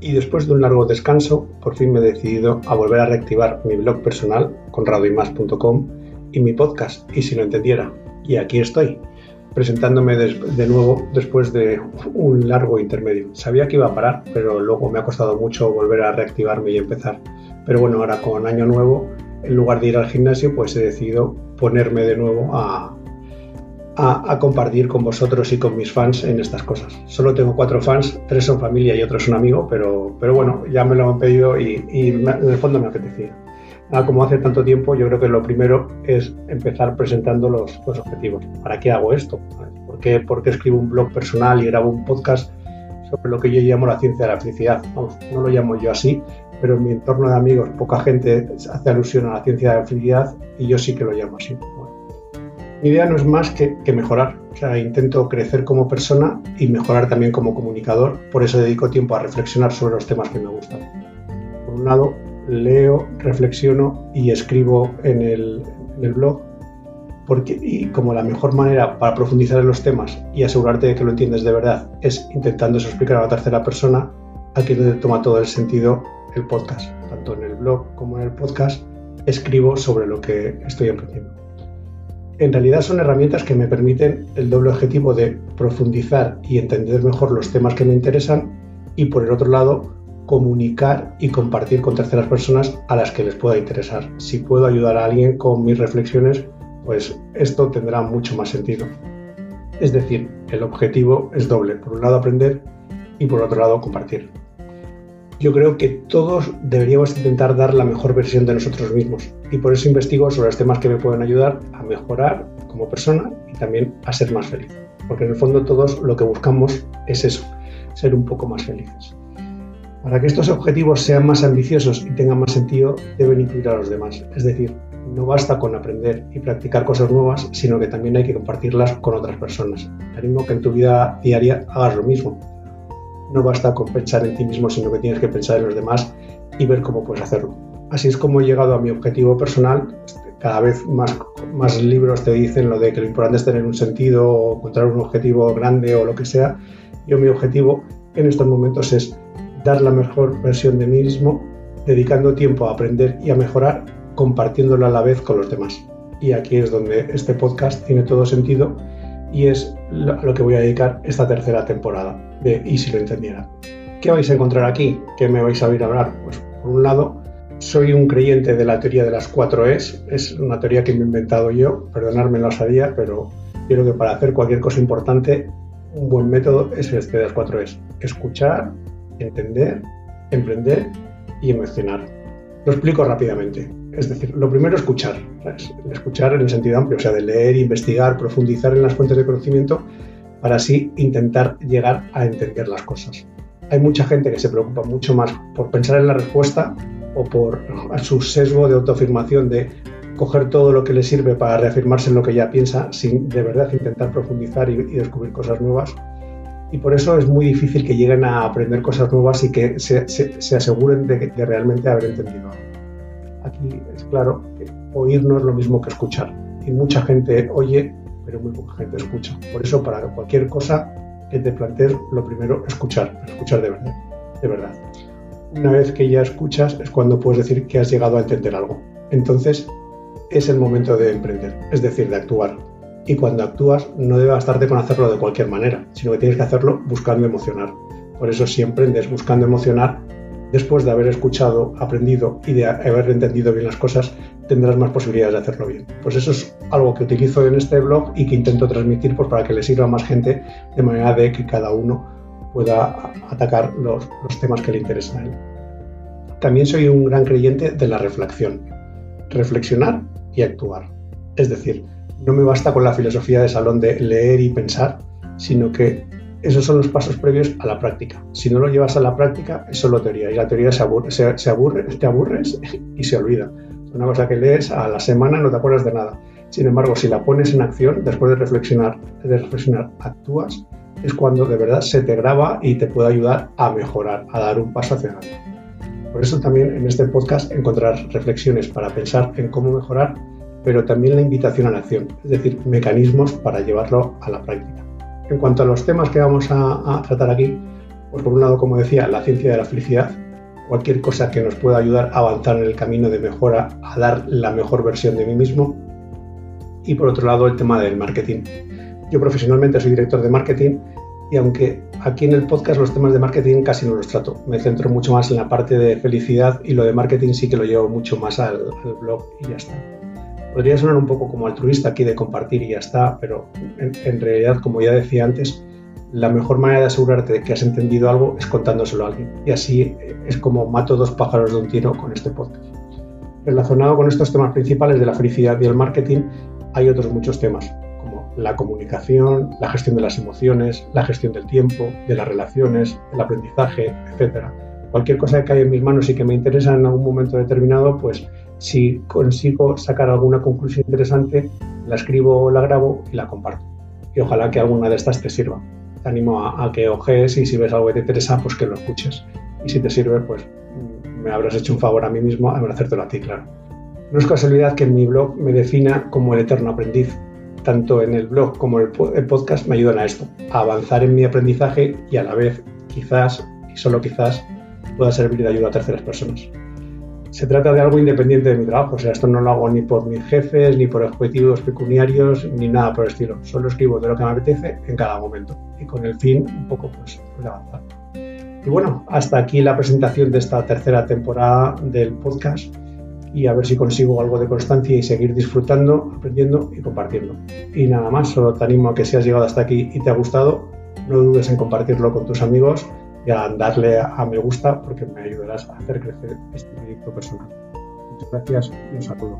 Y después de un largo descanso, por fin me he decidido a volver a reactivar mi blog personal, conradoymas.com, y mi podcast, y si lo entendiera. Y aquí estoy, presentándome de, nuevo después de un largo intermedio. Sabía que iba a parar, pero luego me ha costado mucho volver a reactivarme y empezar. Pero bueno, ahora con año nuevo, en lugar de ir al gimnasio, pues he decidido ponerme de nuevo a, a, compartir con vosotros y con mis fans en estas cosas. Solo tengo cuatro fans, tres son familia y otro es un amigo, pero, pero bueno, ya me lo han pedido y, en el fondo me apetecía. como hace tanto tiempo, yo creo que lo primero es empezar presentando los, los objetivos. ¿Para qué hago esto? ¿Por qué, ¿Por qué, escribo un blog personal y grabo un podcast sobre lo que yo llamo la ciencia de la felicidad? no lo llamo yo así, pero en mi entorno de amigos poca gente hace alusión a la ciencia de la felicidad y yo sí que lo llamo así. Mi idea no es más que, mejorar. O sea, intento crecer como persona y mejorar también como comunicador. Por eso dedico tiempo a reflexionar sobre los temas que me gustan. Por un lado, leo, reflexiono y escribo en el, blog. Porque, y como la mejor manera para profundizar en los temas y asegurarte de que lo entiendes de verdad es intentando explicar a la tercera persona, aquí es donde toma todo el sentido el podcast. Tanto en el blog como en el podcast escribo sobre lo que estoy aprendiendo en realidad son herramientas que me permiten el doble objetivo de profundizar y entender mejor los temas que me interesan y por el otro lado comunicar y compartir con terceras personas a las que les pueda interesar. Si puedo ayudar a alguien con mis reflexiones, pues esto tendrá mucho más sentido. Es decir, el objetivo es doble. Por un lado aprender y por otro lado compartir yo creo que todos deberíamos intentar dar la mejor versión de nosotros mismos y por eso investigo sobre los temas que me pueden ayudar a mejorar como persona y también a ser más feliz. Porque en el fondo todos lo que buscamos es eso, ser un poco más felices. Para que estos objetivos sean más ambiciosos y tengan más sentido, deben incluir a los demás. Es decir, no basta con aprender y practicar cosas nuevas, sino que también hay que compartirlas con otras personas. Te animo que en tu vida diaria hagas lo mismo no basta con pensar en ti mismo, sino que tienes que pensar en los demás y ver cómo puedes hacerlo. Así es como he llegado a mi objetivo personal. Cada vez más, libros te dicen lo de que lo importante es tener un sentido o encontrar un objetivo grande o lo que sea. Yo mi objetivo en estos momentos es dar la mejor versión de mí mismo, dedicando tiempo a aprender y a mejorar, compartiéndolo a la vez con los demás. Y aquí es donde este podcast tiene todo sentido y es lo que voy a dedicar esta tercera temporada de Y si lo entendiera. ¿Qué vais a encontrar aquí? ¿Qué me vais a oír hablar? Pues por un lado, soy un creyente de la teoría de las cuatro Es. Es una teoría que me he inventado yo, perdonadme no sabía, pero creo que para hacer cualquier cosa importante, un buen método es este de las cuatro Es. Escuchar, entender, emprender y emocionar. Lo explico rápidamente. Es decir, lo primero, escuchar. Escuchar en el sentido amplio, o sea, de leer, investigar, profundizar en las fuentes de conocimiento para así intentar llegar a entender las cosas. Hay mucha gente que se preocupa mucho más por pensar en la respuesta o por su sesgo de autoafirmación de coger todo lo que le sirve para reafirmarse en lo que ya piensa sin de verdad intentar profundizar y, descubrir cosas nuevas. Y por eso es muy difícil que lleguen a aprender cosas nuevas y que se, aseguren de, de, realmente haber entendido. Aquí es claro que oír no es lo mismo que escuchar. Y mucha gente oye pero muy poca gente escucha. Por eso, para cualquier cosa que te plantees, lo primero, escuchar, escuchar de verdad, de verdad. Una vez que ya escuchas es cuando puedes decir que has llegado a entender algo. Entonces, es el momento de emprender, es decir, de actuar. Y cuando actúas, no debe bastarte con hacerlo de cualquier manera, sino que tienes que hacerlo buscando emocionar. Por eso, si emprendes buscando emocionar, después de haber escuchado, aprendido y de haber entendido bien las cosas, tendrás más posibilidades de hacerlo bien. Pues eso es algo que utilizo en este blog y que intento transmitir pues, para que le sirva a más gente de manera de que cada uno pueda atacar los, temas que le interesan a él. También soy un gran creyente de la reflexión. Reflexionar y actuar. Es decir, no me basta con la filosofía de salón de leer y pensar, sino que esos son los pasos previos a la práctica. Si no lo llevas a la práctica, es solo teoría. Y la teoría se aburre, se, te aburres y se olvida. Una cosa que lees a la semana no te acuerdas de nada. Sin embargo, si la pones en acción, después de reflexionar, de reflexionar, actúas, es cuando de verdad se te graba y te puede ayudar a mejorar, a dar un paso hacia adelante. Por eso también en este podcast encontrarás reflexiones para pensar en cómo mejorar, pero también la invitación a la acción, es decir, mecanismos para llevarlo a la práctica. En cuanto a los temas que vamos a, tratar aquí, Pues por un lado, como decía, la ciencia de la felicidad, cualquier cosa que nos pueda ayudar a avanzar en el camino de mejora, a dar la mejor versión de mí mismo. Y por otro lado, el tema del marketing. Yo profesionalmente soy director de marketing y aunque aquí en el podcast los temas de marketing casi no los trato, me centro mucho más en la parte de felicidad y lo de marketing sí que lo llevo mucho más al, blog y ya está. Podría sonar un poco como altruista aquí de compartir y ya está, pero en, realidad, como ya decía antes, la mejor manera de asegurarte de que has entendido algo es contándoselo a alguien. Y así es como mato dos pájaros de un tiro con este podcast. Relacionado con estos temas principales de la felicidad y el marketing, hay otros muchos temas la comunicación, la gestión de las emociones, la gestión del tiempo, de las relaciones, el aprendizaje, etc. Cualquier cosa que haya en mis manos y que me interesa en algún momento determinado, pues si consigo sacar alguna conclusión interesante, la escribo, la grabo y la comparto. Y ojalá que alguna de estas te sirva. Te animo a, que ojees y si ves algo que te interesa, pues que lo escuches. Y si te sirve, pues me habrás hecho un favor a mí mismo al hacértelo a ti, claro. No es casualidad que en mi blog me defina como el eterno aprendiz, tanto en el blog como en el podcast me ayudan a esto, a avanzar en mi aprendizaje y a la vez, quizás, y solo quizás, pueda servir de ayuda a terceras personas. Se trata de algo independiente de mi trabajo, o sea, esto no lo hago ni por mis jefes, ni por objetivos pecuniarios, ni nada por el estilo. Solo escribo de lo que me apetece en cada momento y con el fin un poco pues, de avanzar. Y bueno, hasta aquí la presentación de esta tercera temporada del podcast y a ver si consigo algo de constancia y seguir disfrutando, aprendiendo y compartiendo. Y nada más, solo te animo a que si has llegado hasta aquí y te ha gustado, no dudes en compartirlo con tus amigos y a darle a me gusta porque me ayudarás a hacer crecer este proyecto personal. Muchas gracias y un saludo.